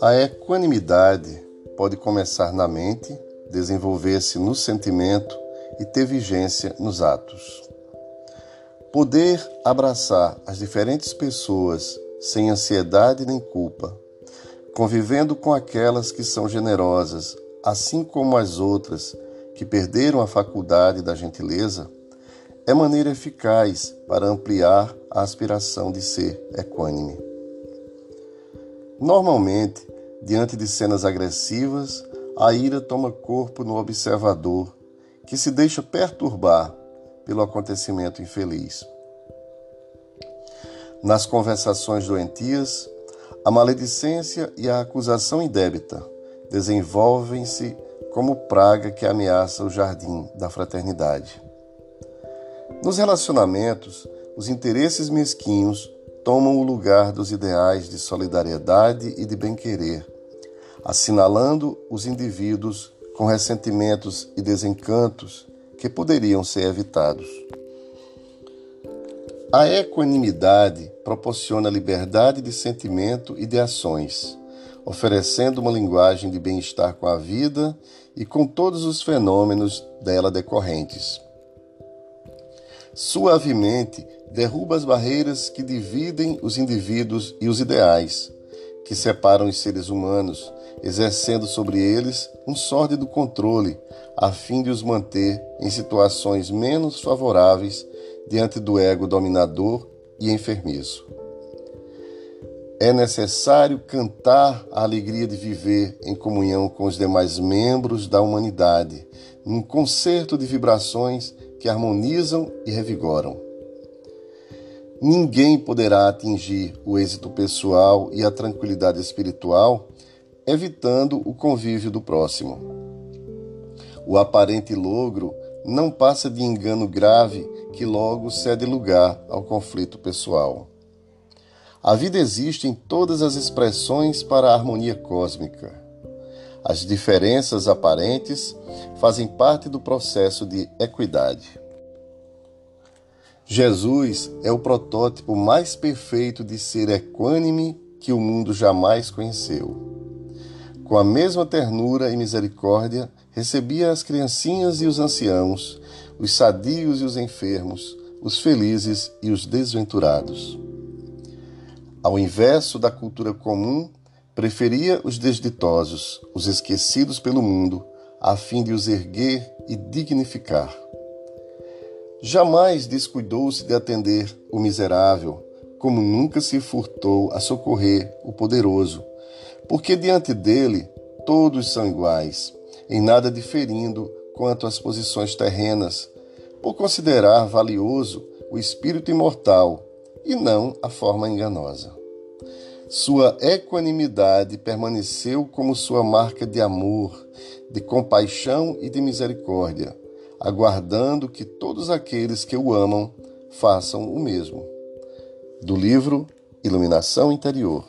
A equanimidade pode começar na mente, desenvolver-se no sentimento e ter vigência nos atos. Poder abraçar as diferentes pessoas sem ansiedade nem culpa, convivendo com aquelas que são generosas, assim como as outras que perderam a faculdade da gentileza, é maneira eficaz para ampliar a aspiração de ser equânime. Normalmente, Diante de cenas agressivas, a ira toma corpo no observador, que se deixa perturbar pelo acontecimento infeliz. Nas conversações doentias, a maledicência e a acusação indébita desenvolvem-se como praga que ameaça o jardim da fraternidade. Nos relacionamentos, os interesses mesquinhos tomam o lugar dos ideais de solidariedade e de bem-querer, assinalando os indivíduos com ressentimentos e desencantos que poderiam ser evitados. A equanimidade proporciona liberdade de sentimento e de ações, oferecendo uma linguagem de bem-estar com a vida e com todos os fenômenos dela decorrentes. Suavemente derruba as barreiras que dividem os indivíduos e os ideais, que separam os seres humanos exercendo sobre eles um sórdido controle, a fim de os manter em situações menos favoráveis diante do ego dominador e enfermiço. É necessário cantar a alegria de viver em comunhão com os demais membros da humanidade, num concerto de vibrações que harmonizam e revigoram. Ninguém poderá atingir o êxito pessoal e a tranquilidade espiritual evitando o convívio do próximo. O aparente logro não passa de engano grave que logo cede lugar ao conflito pessoal. A vida existe em todas as expressões para a harmonia cósmica. As diferenças aparentes fazem parte do processo de equidade. Jesus é o protótipo mais perfeito de ser equânime que o mundo jamais conheceu. Com a mesma ternura e misericórdia, recebia as criancinhas e os anciãos, os sadios e os enfermos, os felizes e os desventurados. Ao inverso da cultura comum, preferia os desditosos, os esquecidos pelo mundo, a fim de os erguer e dignificar. Jamais descuidou-se de atender o miserável, como nunca se furtou a socorrer o poderoso porque diante dele todos são iguais, em nada diferindo quanto às posições terrenas, por considerar valioso o espírito imortal e não a forma enganosa. Sua equanimidade permaneceu como sua marca de amor, de compaixão e de misericórdia, aguardando que todos aqueles que o amam façam o mesmo. Do livro Iluminação Interior